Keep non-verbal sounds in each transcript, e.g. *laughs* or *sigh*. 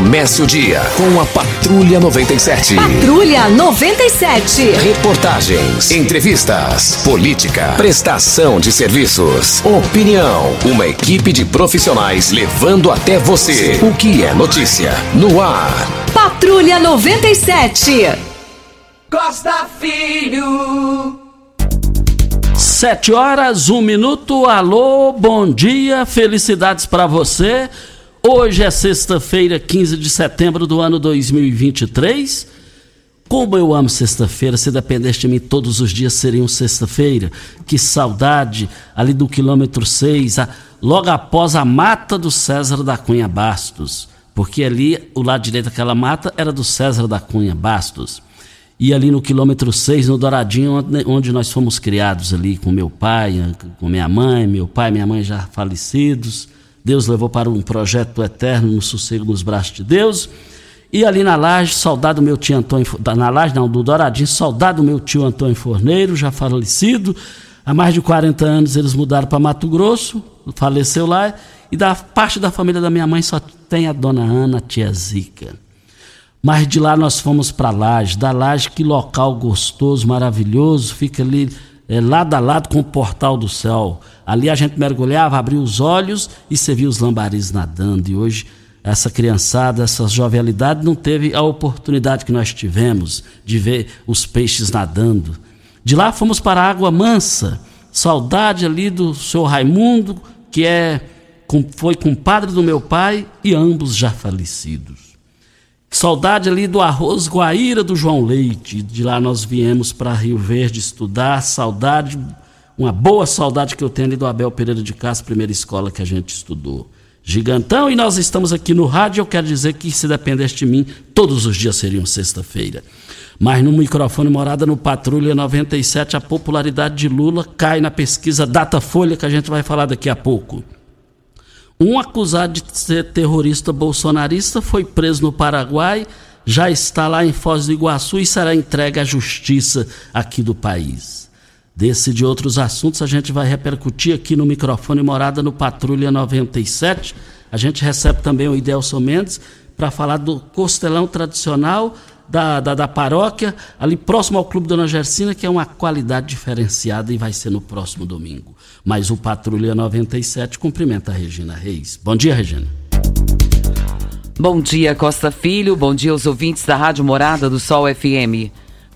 Comece o dia com a Patrulha 97. Patrulha 97. Reportagens, entrevistas, política, prestação de serviços, opinião. Uma equipe de profissionais levando até você o que é notícia no ar. Patrulha 97. Costa Filho. Sete horas, um minuto. Alô, bom dia, felicidades para você. Hoje é sexta-feira, 15 de setembro do ano 2023. Como eu amo sexta-feira, se dependesse de mim, todos os dias seriam sexta-feira. Que saudade ali do quilômetro 6, a, logo após a mata do César da Cunha Bastos. Porque ali, o lado direito daquela mata era do César da Cunha Bastos. E ali no quilômetro 6, no Douradinho, onde, onde nós fomos criados ali com meu pai, com minha mãe, meu pai minha mãe já falecidos Deus levou para um projeto eterno no sossego nos braços de Deus. E ali na laje, saudado meu tio Antônio, na laje não, do Douradinho, saudado meu tio Antônio Forneiro, já falecido. Há mais de 40 anos eles mudaram para Mato Grosso, faleceu lá. E da parte da família da minha mãe só tem a dona Ana, a tia Zica. Mas de lá nós fomos para Laje, da Laje, que local gostoso, maravilhoso, fica ali é, lado a lado com o portal do céu. Ali a gente mergulhava, abria os olhos e você via os lambaris nadando. E hoje essa criançada, essa jovialidade não teve a oportunidade que nós tivemos de ver os peixes nadando. De lá fomos para a Água Mansa, saudade ali do senhor Raimundo, que é, foi compadre do meu pai e ambos já falecidos. Saudade ali do arroz Guaíra do João Leite. De lá nós viemos para Rio Verde estudar. Saudade, uma boa saudade que eu tenho ali do Abel Pereira de Castro, primeira escola que a gente estudou. Gigantão, e nós estamos aqui no rádio. Eu quero dizer que se dependesse de mim, todos os dias seriam sexta-feira. Mas no microfone Morada no Patrulha 97, a popularidade de Lula cai na pesquisa Datafolha, que a gente vai falar daqui a pouco. Um acusado de ser terrorista bolsonarista foi preso no Paraguai, já está lá em Foz do Iguaçu e será entregue à justiça aqui do país. Desse e de outros assuntos a gente vai repercutir aqui no microfone Morada no Patrulha 97. A gente recebe também o Idelson Mendes para falar do costelão tradicional da, da, da, paróquia, ali próximo ao Clube Dona Gersina, que é uma qualidade diferenciada e vai ser no próximo domingo. Mas o Patrulha 97 cumprimenta a Regina Reis. Bom dia, Regina. Bom dia, Costa Filho. Bom dia aos ouvintes da Rádio Morada do Sol FM.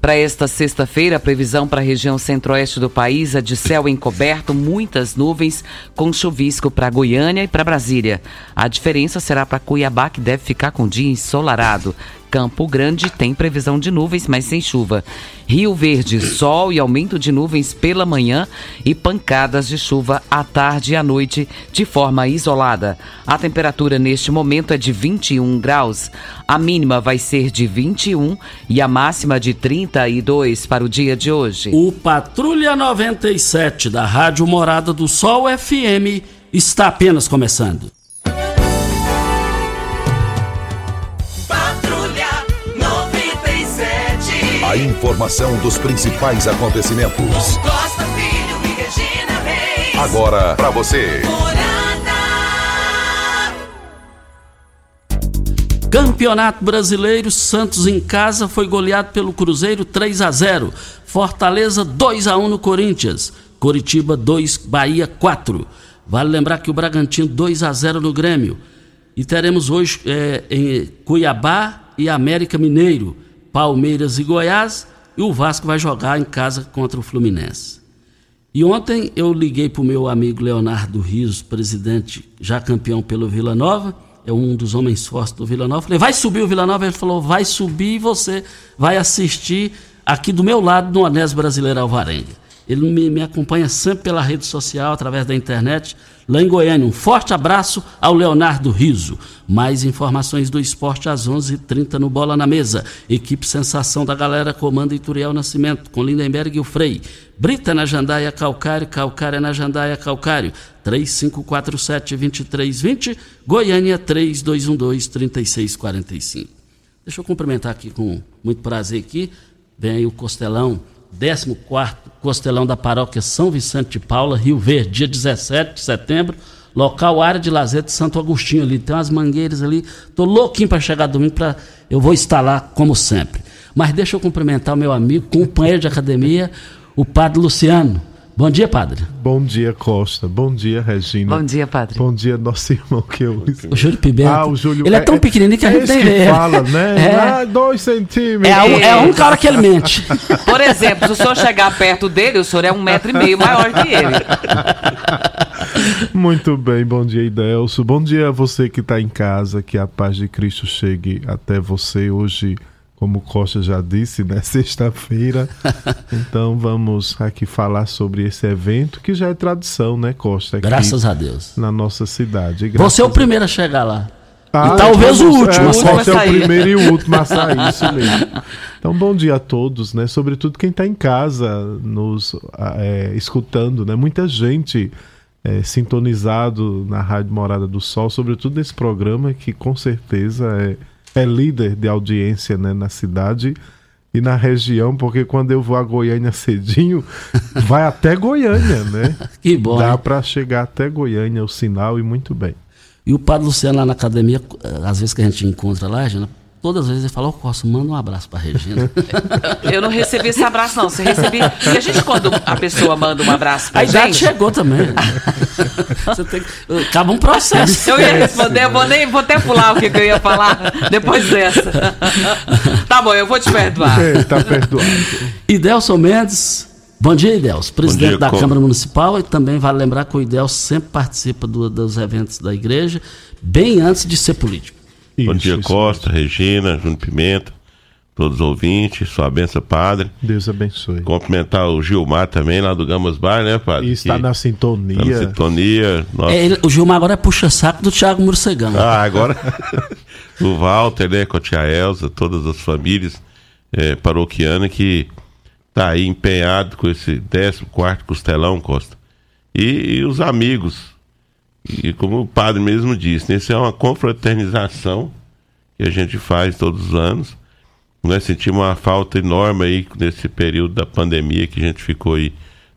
Para esta sexta-feira, a previsão para a região centro-oeste do país é de céu encoberto, muitas nuvens, com chuvisco para Goiânia e para Brasília. A diferença será para Cuiabá, que deve ficar com dia ensolarado. Campo Grande tem previsão de nuvens, mas sem chuva. Rio Verde, sol e aumento de nuvens pela manhã e pancadas de chuva à tarde e à noite de forma isolada. A temperatura neste momento é de 21 graus. A mínima vai ser de 21 e a máxima de 32 para o dia de hoje. O Patrulha 97 da Rádio Morada do Sol FM está apenas começando. A informação dos principais acontecimentos. Costa Filho e Regina Reis. Agora para você. Campeonato Brasileiro, Santos em casa foi goleado pelo Cruzeiro 3 a 0. Fortaleza 2 a 1 no Corinthians. Coritiba 2, Bahia 4. Vale lembrar que o Bragantino 2 a 0 no Grêmio. E teremos hoje é, em Cuiabá e América Mineiro. Palmeiras e Goiás, e o Vasco vai jogar em casa contra o Fluminense. E ontem eu liguei para o meu amigo Leonardo Rios, presidente, já campeão pelo Vila Nova, é um dos homens fortes do Vila Nova. Falei, vai subir o Vila Nova? Ele falou, vai subir e você vai assistir aqui do meu lado no Anés Brasileiro Alvarenga. Ele me, me, acompanha sempre pela rede social, através da internet, lá em Goiânia. Um forte abraço ao Leonardo Riso. Mais informações do esporte às 11:30 h 30 no Bola na Mesa. Equipe Sensação da Galera comanda Ituriel Nascimento, com Lindenberg e o Frei. Brita na Jandaia Calcário, Calcária na Jandaia Calcário. 3547-2320, Goiânia 3212-3645. Deixa eu cumprimentar aqui com muito prazer aqui. Vem aí o Costelão 14 Costelão da Paróquia São Vicente de Paula, Rio Verde, dia 17 de setembro, Local área de lazer de Santo Agostinho ali. Tem umas mangueiras ali. Tô louquinho para chegar domingo para eu vou estar lá como sempre. Mas deixa eu cumprimentar o meu amigo, companheiro de academia, o Padre Luciano. Bom dia, padre. Bom dia, Costa. Bom dia, Regina. Bom dia, padre. Bom dia, nosso irmão que eu. O Júlio Pimenta. Ah, o Júlio. Ele é tão pequenininho que a gente esse nem vê. fala, né? *laughs* É. Ah, dois centímetros. É a, é a única hora que ele mente. *laughs* Por exemplo, se o senhor chegar perto dele, o senhor é um metro e meio maior que ele. Muito bem, bom dia, Idelso. Bom dia a você que está em casa, que a paz de Cristo chegue até você hoje, como o Costa já disse, né? *laughs* Sexta-feira. Então vamos aqui falar sobre esse evento que já é tradição, né, Costa? Graças a Deus. Na nossa cidade. Você é o a- primeiro a chegar lá. Ah, e talvez o vamos- último. É, a pode ser o sair. primeiro e o último a sair, isso mesmo. Então, bom dia a todos, né? Sobretudo quem está em casa nos é, escutando, né? Muita gente é, sintonizado na Rádio Morada do Sol, sobretudo nesse programa que com certeza é, é líder de audiência né, na cidade e na região, porque quando eu vou a Goiânia cedinho, *laughs* vai até Goiânia, né? *laughs* Que bom. Dá para chegar até Goiânia o sinal e muito bem. E o padre Luciano lá na academia, às vezes que a gente encontra lá, todas as vezes ele fala, ô Costa, manda um abraço pra Regina. *laughs* Eu não recebi esse abraço, não. Você recebi. E a gente, quando a pessoa manda um abraço pra A idade gente. chegou também. *laughs* Você tem que... Acaba um processo. Eu ia responder, eu vou, nem, vou até pular o que, que eu ia falar depois dessa. *laughs* Tá bom, eu vou te perdoar. É, tá perdoado. Idelson Mendes. Bom dia, Idelson. Presidente dia, da Co- Câmara Municipal. E também vale lembrar que o Idelson sempre participa do- dos eventos da igreja, bem antes de ser político. Bom Isso, dia, isso Costa, Regina, Júnior Pimenta, todos os ouvintes, sua benção, padre. Deus abençoe. Cumprimentar o Gilmar também, lá do Gamas Bar, né, padre? E está Que na sintonia. na sintonia. Nossa. É, ele- o Gilmar agora é puxa-saco do Thiago Murcegão. Ah, agora *laughs* o Walter, né, com a tia Elza, todas as famílias eh, paroquianas que tá aí empenhado com esse 14 costelão, Costa. E, e os amigos. E como o padre mesmo disse, né, isso é uma confraternização que a gente faz todos os anos. Nós sentimos uma falta enorme aí nesse período da pandemia que a gente ficou aí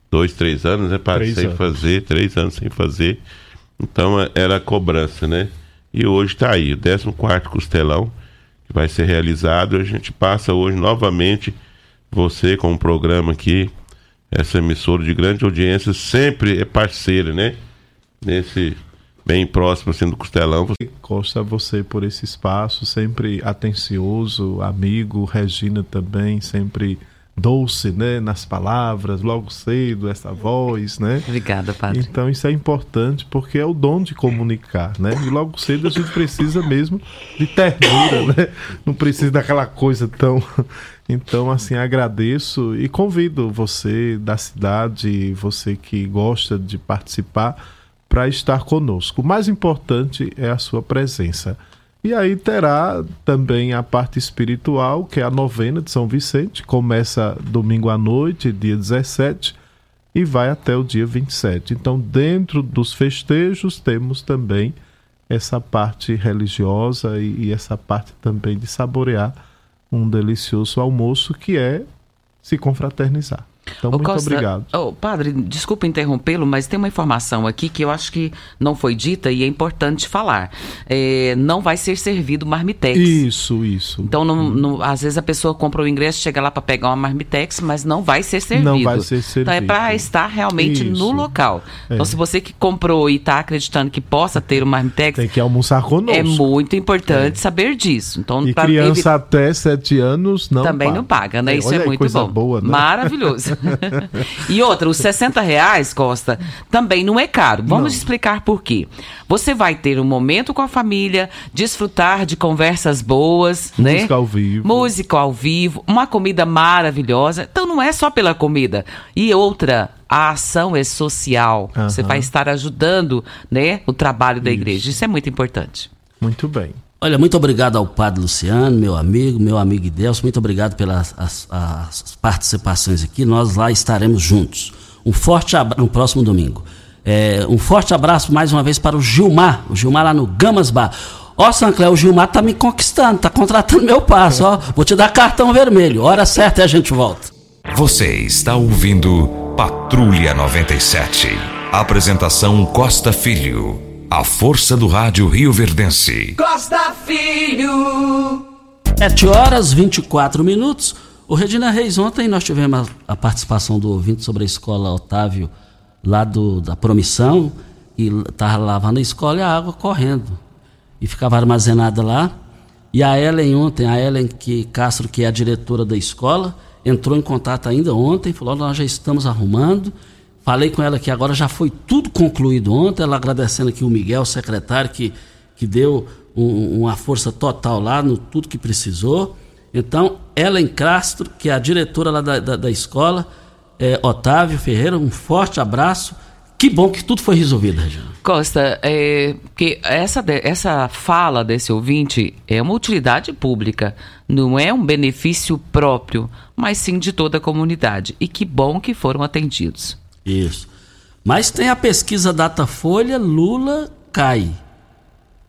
dois, três anos, né, padre? Três sem anos. fazer, três anos sem fazer. Então é- era a cobrança, né? E hoje está aí, o 14 costelão, que vai ser realizado. A gente passa hoje novamente, você com um programa aqui, essa emissora de grande audiência, sempre é parceira, né? Nesse bem próximo assim do costelão. Você Costa, você por esse espaço, sempre atencioso, amigo, Regina também, sempre doce, né, nas palavras, logo cedo, essa voz, né? Obrigada, padre. Então isso é importante porque é o dom de comunicar, né? E logo cedo a gente precisa mesmo de ternura, né? Não precisa daquela coisa tão. *laughs* Então, assim, agradeço e convido você da cidade, você que gosta de participar, para estar conosco. O mais importante é a sua presença. E aí terá também a parte espiritual, que é a novena de São Vicente, começa domingo à noite, dia 17 e vai até o dia 27. Então, dentro dos festejos, temos também essa parte religiosa e, e essa parte também de saborear um delicioso almoço que é se confraternizar. Então, Ô, muito Costa, obrigado. ô, padre, desculpa interrompê-lo, mas tem uma informação aqui que eu acho que não foi dita e é importante falar. É, não vai ser servido marmitex. Isso, isso. Então, não- não- às vezes a pessoa compra o ingresso, chega lá para pegar uma marmitex, mas não vai ser servido. Não vai ser Então, é para servido. estar realmente no Isso. local. Então, É. se você que comprou e está acreditando que possa ter o marmitex, Tem que almoçar conosco. é muito importante saber disso. Então, E criança evi- até 7 anos não também paga. não paga, né? Isso é muito bom. boa, né? Maravilhoso. *laughs* *laughs* e outra, os 60 reais, Costa, também não é caro. Vamos explicar por quê. Você vai ter um momento com a família, desfrutar de conversas boas, né? Música ao vivo. Música ao vivo, uma comida maravilhosa. Então não é só pela comida. E outra, a ação é social. Você vai estar ajudando, né, o trabalho da igreja. Isso é muito importante. Muito bem. Olha, muito obrigado ao Padre Luciano, meu amigo, meu amigo Idelson. Muito obrigado pelas as, as participações aqui. Nós lá estaremos juntos. Um forte abraço no próximo domingo. É, um forte abraço mais uma vez para o Gilmar. O Gilmar lá no Gamas Bar. Ó, Sancler, o Gilmar tá me conquistando, tá contratando meu passo, ó. Vou te dar cartão vermelho. Hora certa e a gente volta. Você está ouvindo Patrulha 97. Apresentação Costa Filho. A força do rádio Rio Verdense. Costa Filho. 7 horas 24 minutos. O Regina Reis, ontem nós tivemos a, a participação do ouvinte sobre a escola Otávio, lá do, da Promissão, e estava lavando a escola e a água correndo. E ficava armazenada lá. E a Ellen ontem, a Ellen que, Castro, que é a diretora da escola, entrou em contato ainda ontem, falou: nós já estamos arrumando. Falei com ela que agora já foi tudo concluído ontem, ela agradecendo aqui o Miguel, o secretário, que, que deu um, uma força total lá no tudo que precisou. Então, Ellen Castro, que é a diretora lá da, da, da escola, é, Otávio Ferreira, um forte abraço. Que bom que tudo foi resolvido, Regina. Costa, é, que essa, essa fala desse ouvinte é uma utilidade pública, não é um benefício próprio, mas sim de toda a comunidade. E que bom que foram atendidos. Isso. Mas tem a pesquisa Datafolha, Lula cai.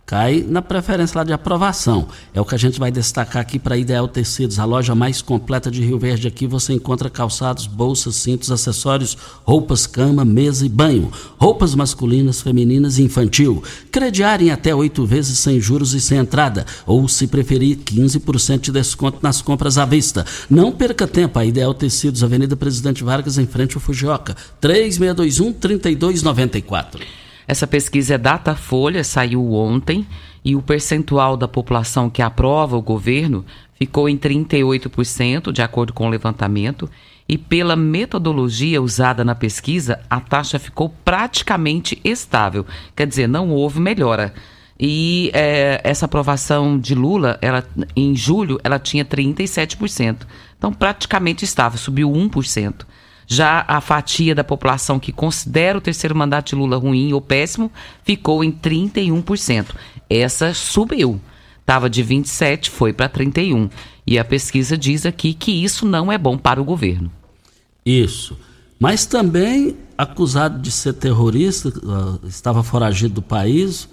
Cai na preferência lá de aprovação. É o que a gente vai destacar aqui para Ideal Tecidos, a loja mais completa de Rio Verde. Aqui você encontra calçados, bolsas, cintos, acessórios, roupas, cama, mesa e banho. Roupas masculinas, femininas e infantil. Crediário em até oito vezes sem juros e sem entrada. Ou, se preferir, 15% de desconto nas compras à vista. Não perca tempo. A Ideal Tecidos, Avenida Presidente Vargas, em frente ao Fujioka. 3621-3294. Essa pesquisa é Datafolha, saiu ontem, e o percentual da população que aprova o governo ficou em 38%, de acordo com o levantamento, e pela metodologia usada na pesquisa, a taxa ficou praticamente estável. Quer dizer, não houve melhora. E eh, essa aprovação de Lula, ela, em julho, ela tinha 37%. Então, praticamente estável, subiu 1%. Já a fatia da população que considera o terceiro mandato de Lula ruim ou péssimo ficou em 31%. Essa subiu. Estava de 27, foi para 31. E a pesquisa diz aqui que isso não é bom para o governo. Isso. Mas também acusado de ser terrorista, ah, estava foragido do país,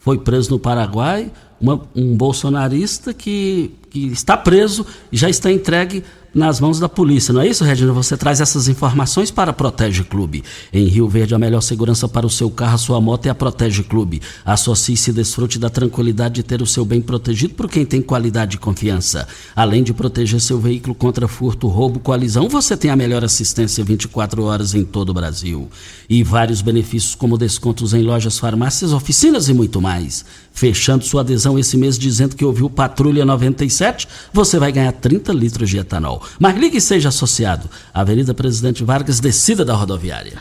foi preso no Paraguai, uma- um bolsonarista que, que está preso e já está entregue nas mãos da polícia. Não é isso, Regina? Você traz essas informações para a Protege Clube. Em Rio Verde, a melhor segurança para o seu carro, a sua moto é a Protege Clube. Associe-se e desfrute da tranquilidade de ter o seu bem protegido por quem tem qualidade e confiança. Além de proteger seu veículo contra furto, roubo, colisão, você tem a melhor assistência 24 horas em todo o Brasil. E vários benefícios como descontos em lojas, farmácias, oficinas e muito mais. Fechando sua adesão esse mês dizendo que ouviu Patrulha 97, você vai ganhar 30 litros de etanol. Mas ligue e seja associado. Avenida Presidente Vargas, descida da rodoviária.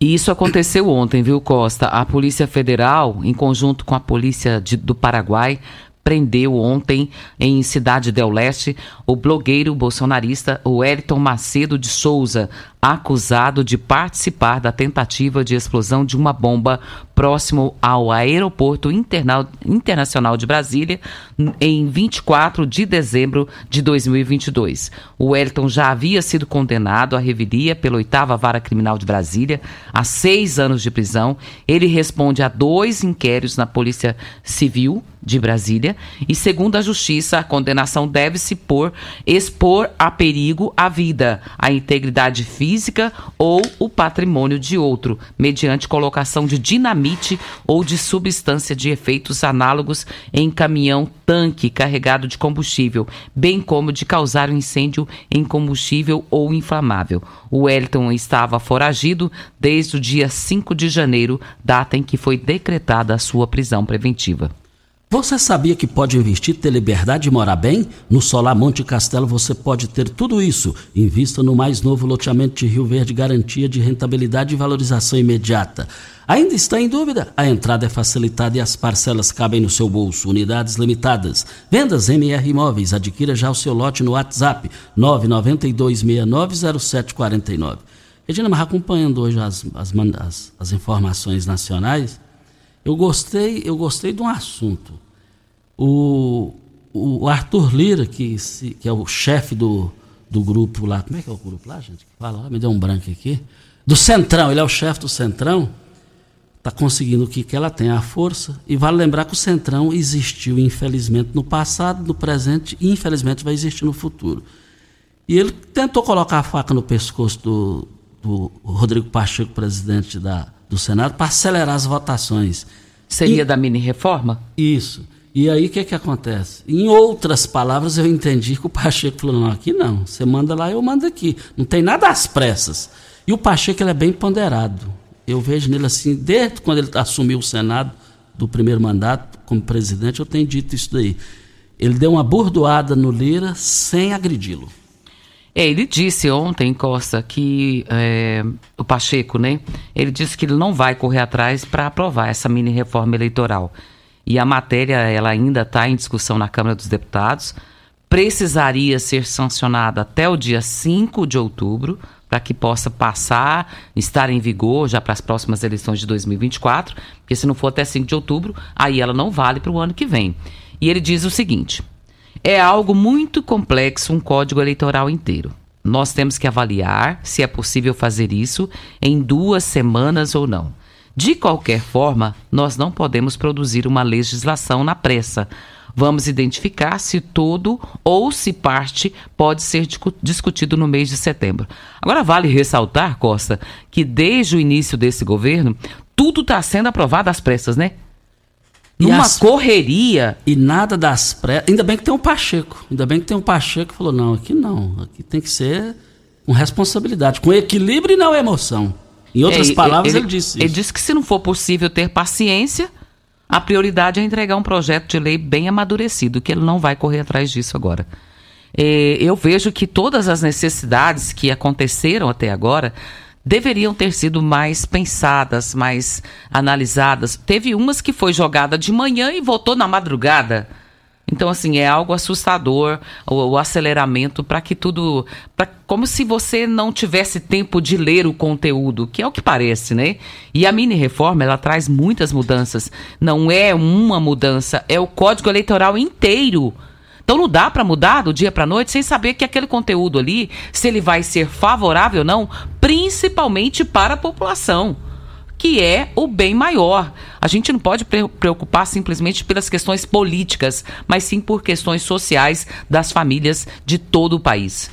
E isso aconteceu ontem, viu, Costa? A Polícia Federal, em conjunto com a Polícia de- do Paraguai, prendeu ontem, em Cidade del Leste, o blogueiro bolsonarista Wellington Macedo de Souza, acusado de participar da tentativa de explosão de uma bomba próximo ao Aeroporto Interna- Internacional de Brasília, em 24 de dezembro de 2022. O Wellington já havia sido condenado à revelia pela oitava vara criminal de Brasília a seis anos de prisão. Ele responde a dois inquéritos na Polícia Civil de Brasília e, segundo a Justiça, a condenação deve-se por expor a perigo a vida, a integridade física ou o patrimônio de outro, mediante colocação de dinamite ou de substância de efeitos análogos em caminhão tanque carregado de combustível, bem como de causar um incêndio em combustível ou inflamável. O Wellington estava foragido desde o dia 5 de janeiro, data em que foi decretada a sua prisão preventiva. Você sabia que pode investir, ter liberdade e morar bem? No Solar Monte Castelo você pode ter tudo isso. Invista no mais novo loteamento de Rio Verde, garantia de rentabilidade e valorização imediata. Ainda está em dúvida? A entrada é facilitada e as parcelas cabem no seu bolso. Unidades limitadas. Vendas MR Imóveis. Adquira já o seu lote no WhatsApp 992690749. Regina, mas acompanhando hoje as, as, as- as informações nacionais, eu gostei, eu gostei de um assunto. O, o Arthur Lira, que, se- que é o chefe do, do grupo lá, como é que é o grupo lá, gente? Fala lá, me deu um branco aqui. Do Centrão, ele é o chefe do Centrão, está conseguindo o que, que ela tem, a força. E vale lembrar que o Centrão existiu, infelizmente, no passado, no presente e, infelizmente, vai existir no futuro. E ele tentou colocar a faca no pescoço do, do Rodrigo Pacheco, presidente da, do Senado, para acelerar as votações. Seria E- da mini reforma? Isso. E aí o que que acontece? Em outras palavras, eu entendi que o Pacheco falou: não, aqui não. Você manda lá, eu mando aqui. Não tem nada às pressas. E o Pacheco ele é bem ponderado. Eu vejo nele assim, desde quando ele assumiu o Senado do primeiro mandato como presidente, eu tenho dito isso daí. Ele deu uma burdoada no Lira sem agredi-lo. É, ele disse ontem, Costa, que é, o Pacheco, né? Ele disse que ele não vai correr atrás para aprovar essa mini reforma eleitoral. E a matéria, ela ainda está em discussão na Câmara dos Deputados. Precisaria ser sancionada até o dia 5 de outubro, para que possa passar, estar em vigor já para as próximas eleições de 2024. Porque se não for até 5 de outubro, aí ela não vale para o ano que vem. E ele diz o seguinte. É algo muito complexo um código eleitoral inteiro. Nós temos que avaliar se é possível fazer isso em duas semanas ou não. De qualquer forma, nós não podemos produzir uma legislação na pressa. Vamos identificar se todo ou se parte pode ser discu- discutido no mês de setembro. Agora, vale ressaltar, Costa, que desde o início desse governo, tudo está sendo aprovado às pressas, né? Numa as- correria. E nada das pressas. Ainda bem que tem um Pacheco. Ainda bem que tem um Pacheco que falou: não, aqui não. Aqui tem que ser com responsabilidade, com equilíbrio e não emoção. Em outras É, palavras, ele, disse Ele isso. disse que se não for possível ter paciência, a prioridade é entregar um projeto de lei bem amadurecido, que ele não vai correr atrás disso agora. É, eu vejo que todas as necessidades que aconteceram até agora deveriam ter sido mais pensadas, mais analisadas. Teve umas que foi jogada de manhã e voltou na madrugada. Então, assim, é algo assustador o, o aceleramento para que tudo. Pra, como se você não tivesse tempo de ler o conteúdo, que é o que parece, né? E a mini reforma, ela traz muitas mudanças. Não é uma mudança, é o código eleitoral inteiro. Então não dá para mudar do dia para noite sem saber que aquele conteúdo ali, se ele vai ser favorável ou não, principalmente para a população que é o bem maior. A gente não pode pre- preocupar simplesmente pelas questões políticas, mas sim por questões sociais das famílias de todo o país.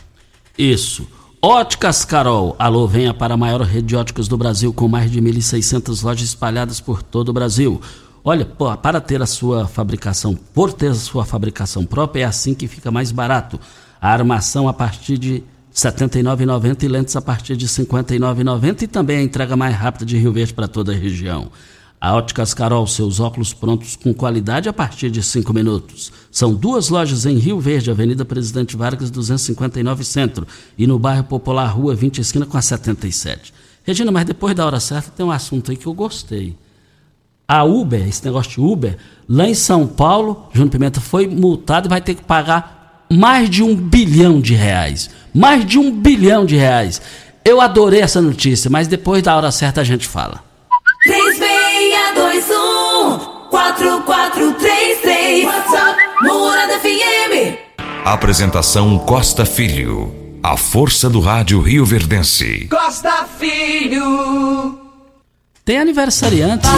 Isso. Óticas Carol. Alô, venha para a maior rede de óticas do Brasil, com mais de 1.600 lojas espalhadas por todo o Brasil. Olha, pô, para ter a sua fabricação, por ter a sua fabricação própria, é assim que fica mais barato. A armação a partir de 79,90 e lentes a partir de R$ 59,90 e também a entrega mais rápida de Rio Verde para toda a região. A Óticas Carol, seus óculos prontos com qualidade a partir de 5 minutos. São duas lojas em Rio Verde, Avenida Presidente Vargas, 259 Centro, e no bairro Popular, Rua 20, esquina com a 77. Regina, mas depois da hora certa tem um assunto aí que eu gostei. A Uber, esse negócio de Uber, lá em São Paulo, Júnior Pimenta foi multado e vai ter que pagar mais de um bilhão de reais. Mais de um bilhão de reais. Eu adorei essa notícia, mas depois da hora certa a gente fala. 3621 4433 WhatsApp Morada FM Apresentação Costa Filho. A força do rádio Rio Verdense. Costa Filho Tem aniversariantes, né?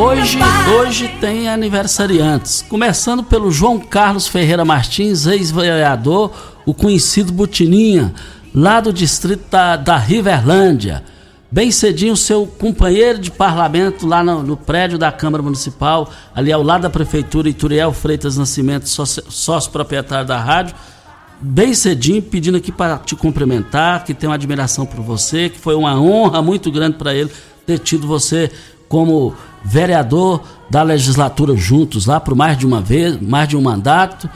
Hoje, hoje tem aniversariantes. Começando pelo João Carlos Ferreira Martins, ex-vereador, o conhecido Butininha, lá do distrito da, da Riverlândia. Bem cedinho, seu companheiro de parlamento lá no, no prédio da Câmara Municipal, ali ao lado da Prefeitura, Ituriel Freitas Nascimento, sócio, sócio proprietário da rádio, bem cedinho, pedindo aqui para te cumprimentar, que tem uma admiração por você, que foi uma honra muito grande para ele ter tido você como vereador da legislatura juntos lá por mais de uma vez, mais de um mandato.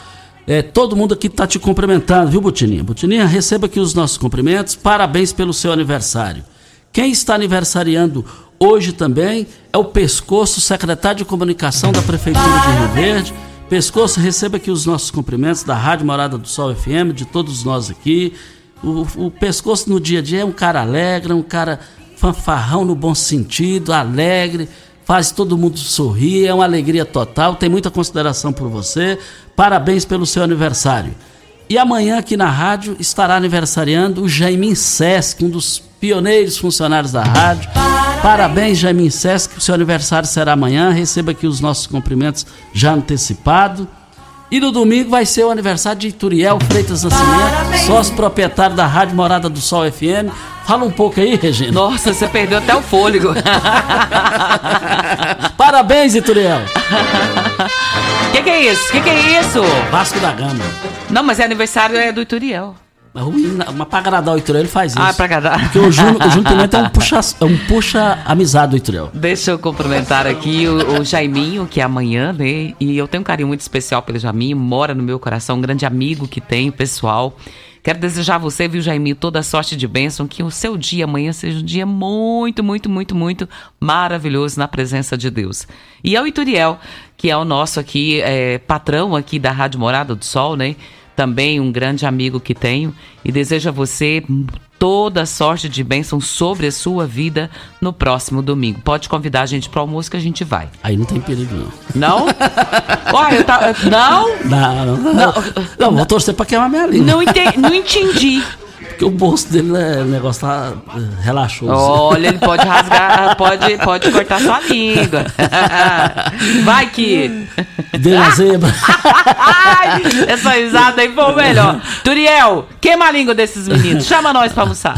É, todo mundo aqui está te cumprimentando, viu, Butininha? Butininha, receba aqui os nossos cumprimentos, parabéns pelo seu aniversário. Quem está aniversariando hoje também é o Pescoço, secretário de comunicação da Prefeitura de Rio Verde. Pescoço, receba aqui os nossos cumprimentos da Rádio Morada do Sol FM, de todos nós aqui. O, o Pescoço no dia a dia é um cara alegre, é um cara fanfarrão no bom sentido, alegre, faz todo mundo sorrir, é uma alegria total, tem muita consideração por você. Parabéns pelo seu aniversário. E amanhã aqui na rádio estará aniversariando o Jaimin Sesc, um dos pioneiros funcionários da rádio. Parabéns, Jaimin Sesc, o seu aniversário será amanhã. Receba aqui os nossos cumprimentos já antecipado. E no domingo vai ser o aniversário de Ituriel Freitas Nascimento, sócio proprietário da Rádio Morada do Sol FM. Fala um pouco aí, Regina. Nossa, você perdeu até o fôlego. *laughs* Parabéns, Ituriel. que que é isso? Que que é isso? Vasco da Gama. Não, mas é aniversário é do Ituriel. Ruim, Mas pra agradar o Ituriel, ele faz isso. Ah, pra agradar. Porque o Júnior, o Júnior Pimenta é um puxa, é um puxa amizade do Ituriel. Deixa eu cumprimentar aqui o, o Jaiminho, que é amanhã, né? E eu tenho um carinho muito especial pelo Jaiminho, mora no meu coração, um grande amigo que tenho, pessoal. Quero desejar a você, viu, Jaiminho, toda a sorte de bênção, que o seu dia amanhã seja um dia muito, muito, muito, muito maravilhoso na presença de Deus. E ao Ituriel, que é o nosso aqui, é, patrão aqui da Rádio Morada do Sol, né? Também um grande amigo que tenho. E desejo a você toda a sorte de bênção sobre a sua vida no próximo domingo. Pode convidar a gente para o almoço que a gente vai. Aí não tem perigo, não. Não? Olha, eu tá, não? Não, não, não. Não, vou torcer pra queimar minha língua. Não, ente- não entendi. Porque o bolso dele, né, o negócio tá eh, relaxou. Olha, ele pode rasgar, *laughs* pode, pode cortar sua língua. *laughs* Vai que. Deu uma zebra. *laughs* Essa risada aí foi o melhor. Turiel, queima a língua desses meninos. Chama nós pra almoçar.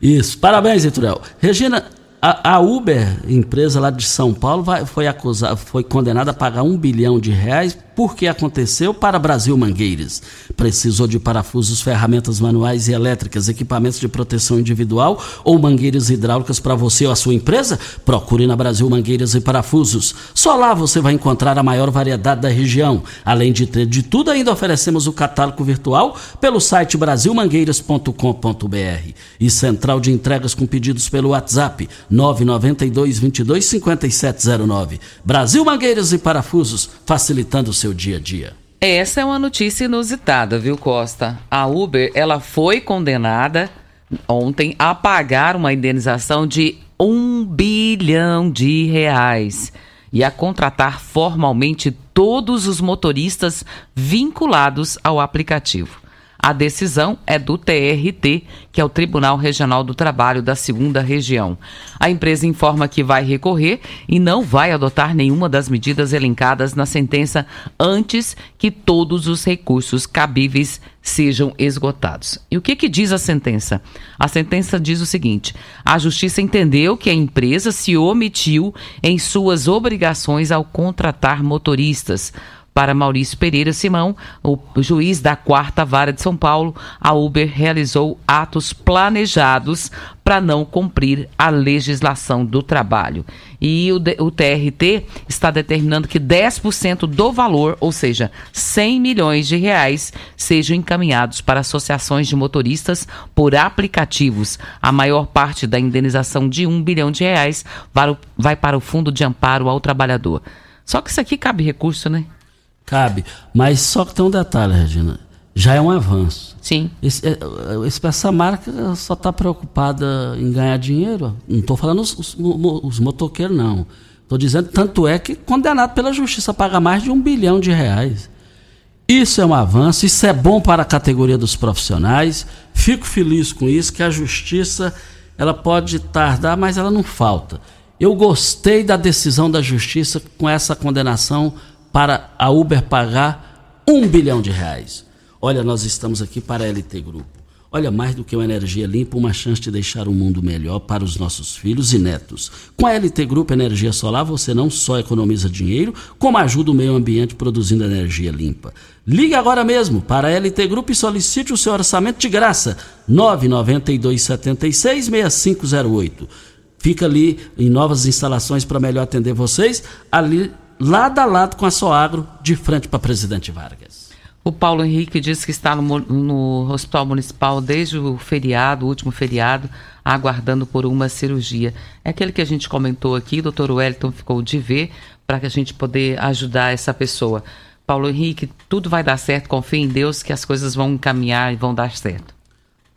Isso, parabéns, Ituriel. Regina, a, a Uber, empresa lá de São Paulo, vai- foi acusada, foi condenada a pagar um bilhão de reais porque aconteceu para Brasil Mangueiras. Precisou de parafusos, ferramentas manuais e elétricas, equipamentos de proteção individual ou mangueiras hidráulicas para você ou a sua empresa? Procure na Brasil Mangueiras e Parafusos. Só lá você vai encontrar a maior variedade da região. Além de ter de tudo, ainda oferecemos o catálogo virtual pelo site brasilmangueiras.com.br e central de entregas com pedidos pelo WhatsApp 992 22 5709. Brasil Mangueiras e Parafusos, facilitando o seu dia a dia. Essa é uma notícia inusitada, viu, Costa? A Uber, ela foi condenada ontem a pagar uma indenização de um bilhão de reais e a contratar formalmente todos os motoristas vinculados ao aplicativo. A decisão é do TRT, que é o Tribunal Regional do Trabalho da Segunda Região. A empresa informa que vai recorrer e não vai adotar nenhuma das medidas elencadas na sentença antes que todos os recursos cabíveis sejam esgotados. E o que, que diz a sentença? A sentença diz o seguinte: a Justiça entendeu que a empresa se omitiu em suas obrigações ao contratar motoristas. Para Maurício Pereira Simão, o juiz da quarta vara de São Paulo, a Uber realizou atos planejados para não cumprir a legislação do trabalho. E o, o TRT está determinando que 10% do valor, ou seja, 100 milhões de reais, sejam encaminhados para associações de motoristas por aplicativos. A maior parte da indenização de 1 bilhão de reais vai para o Fundo de Amparo ao Trabalhador. Só que isso aqui cabe recurso, né? Cabe. Mas só que tem um detalhe, Regina. Já é um avanço. Sim. Esse, é, essa marca só está preocupada em ganhar dinheiro. Não estou falando os, os, os motoqueiros, não. Estou dizendo, tanto é que condenado pela justiça a pagar mais de um bilhão de reais. Isso é um avanço, isso é bom para a categoria dos profissionais. Fico feliz com isso, que a justiça ela pode tardar, mas ela não falta. Eu gostei da decisão da justiça com essa condenação para a Uber pagar um bilhão de reais. Olha, nós estamos aqui para a LT Grupo. Olha, mais do que uma energia limpa, uma chance de deixar o mundo melhor para os nossos filhos e netos. Com a LT Grupo Energia Solar, você não só economiza dinheiro, como ajuda o meio ambiente produzindo energia limpa. Ligue agora mesmo para a LT Grupo e solicite o seu orçamento de graça. 992 76 6508. Fica ali em novas instalações para melhor atender vocês, ali lado a lado com a Soagro, de frente para Presidente Vargas. O Paulo Henrique disse que está no, no Hospital Municipal desde o feriado, o último feriado, aguardando por uma cirurgia. É aquele que a gente comentou aqui, o doutor Wellington ficou de ver, para que a gente poder ajudar essa pessoa. Paulo Henrique, tudo vai dar certo, confie em Deus que as coisas vão encaminhar e vão dar certo.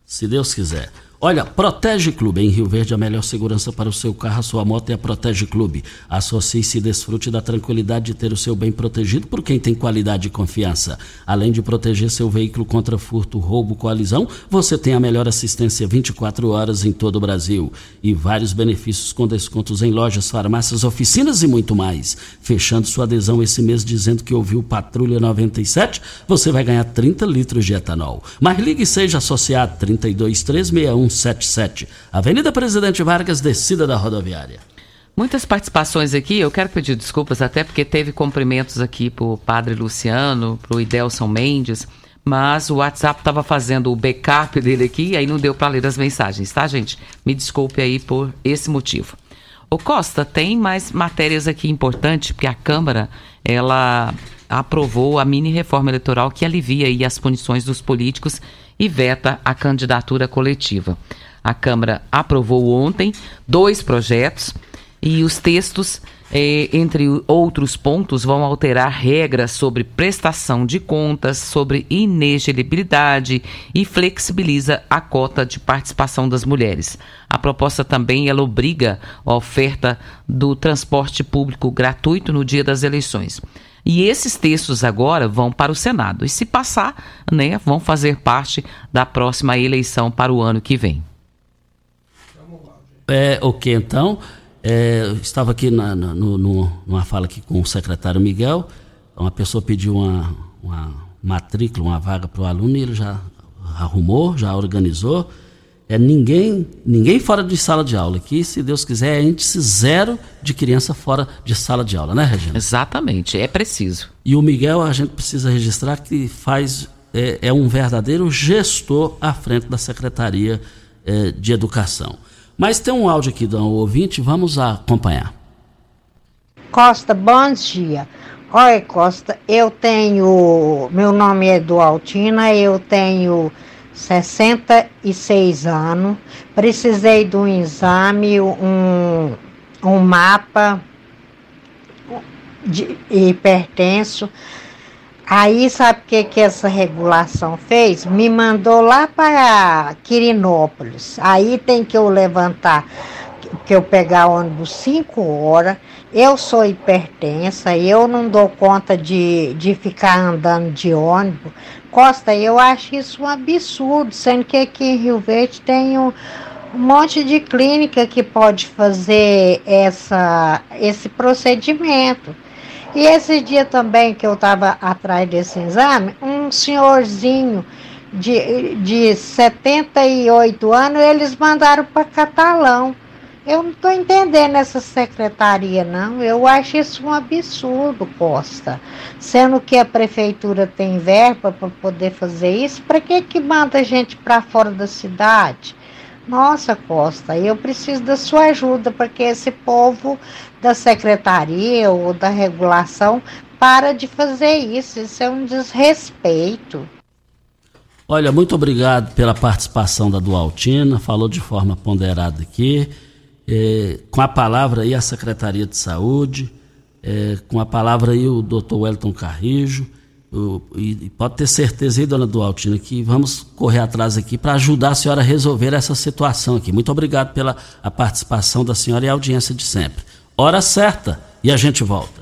Se Deus quiser. Olha, Protege Clube em Rio Verde, a melhor segurança para o seu carro, a sua moto é a Protege Clube. Associe-se e desfrute da tranquilidade de ter o seu bem protegido por quem tem qualidade e confiança. Além de proteger seu veículo contra furto, roubo, colisão, você tem a melhor assistência 24 horas em todo o Brasil. E vários benefícios com descontos em lojas, farmácias, oficinas e muito mais. Fechando sua adesão esse mês dizendo que ouviu Patrulha 97, você vai ganhar 30 litros de etanol. Mas ligue e seja associado 32361 177. Avenida Presidente Vargas, descida da rodoviária. Muitas participações aqui, eu quero pedir desculpas até porque teve cumprimentos aqui para o Padre Luciano, para o Idelson Mendes, mas o WhatsApp estava fazendo o backup dele aqui e aí não deu para ler as mensagens, tá, gente? Me desculpe aí por esse motivo. O Costa, tem mais matérias aqui importantes, porque a Câmara, ela aprovou a mini reforma eleitoral que alivia aí as punições dos políticos e veta a candidatura coletiva. A Câmara aprovou ontem dois projetos e os textos, entre outros pontos, vão alterar regras sobre prestação de contas, sobre inelegibilidade e flexibiliza a cota de participação das mulheres. A proposta também ela obriga a oferta do transporte público gratuito no dia das eleições. E esses textos agora vão para o Senado. E se passar, né, vão fazer parte da próxima eleição para o ano que vem. É, ok, então. É, estava aqui na, na, no, numa fala aqui com o secretário Miguel. Uma pessoa pediu uma, uma matrícula, uma vaga para o aluno e ele já arrumou, já organizou. É ninguém, ninguém fora de sala de aula. Aqui, se Deus quiser, é índice zero de criança fora de sala de aula, né, Regina? Exatamente, é preciso. E o Miguel, a gente precisa registrar que faz é, é um verdadeiro gestor à frente da Secretaria é, de Educação. Mas tem um áudio aqui do ouvinte, vamos acompanhar. Costa, bom dia. Oi, Costa, eu tenho. Meu nome é Dualtina, eu tenho 66 anos, precisei de um exame, um, um mapa de hipertenso. Aí sabe o que, que essa regulação fez? Me mandou lá para Quirinópolis. Aí tem que eu levantar, que eu pegar ônibus 5 horas. Eu sou hipertensa, eu não dou conta de, de ficar andando de ônibus. Costa, eu acho isso um absurdo, sendo que aqui em Rio Verde tem um, um monte de clínica que pode fazer essa, esse procedimento. E esse dia também que eu estava atrás desse exame, um senhorzinho de, de 78 anos, eles mandaram para Catalão. Eu não estou entendendo essa secretaria, não. Eu acho isso um absurdo, Costa. Sendo que a prefeitura tem verba para poder fazer isso, para que que manda gente para fora da cidade? Nossa, Costa, eu preciso da sua ajuda para que esse povo da secretaria ou da regulação para de fazer isso. Isso é um desrespeito. Olha, muito obrigado pela participação da Dualtina, falou de forma ponderada aqui é, com a palavra aí a Secretaria de Saúde, é, com a palavra aí o doutor Wellington Carrijo, e, pode ter certeza aí, dona Dualtina, que vamos correr atrás aqui para ajudar a senhora a resolver essa situação aqui. Muito obrigado pela a participação da senhora e a audiência de sempre. Hora certa e a gente volta.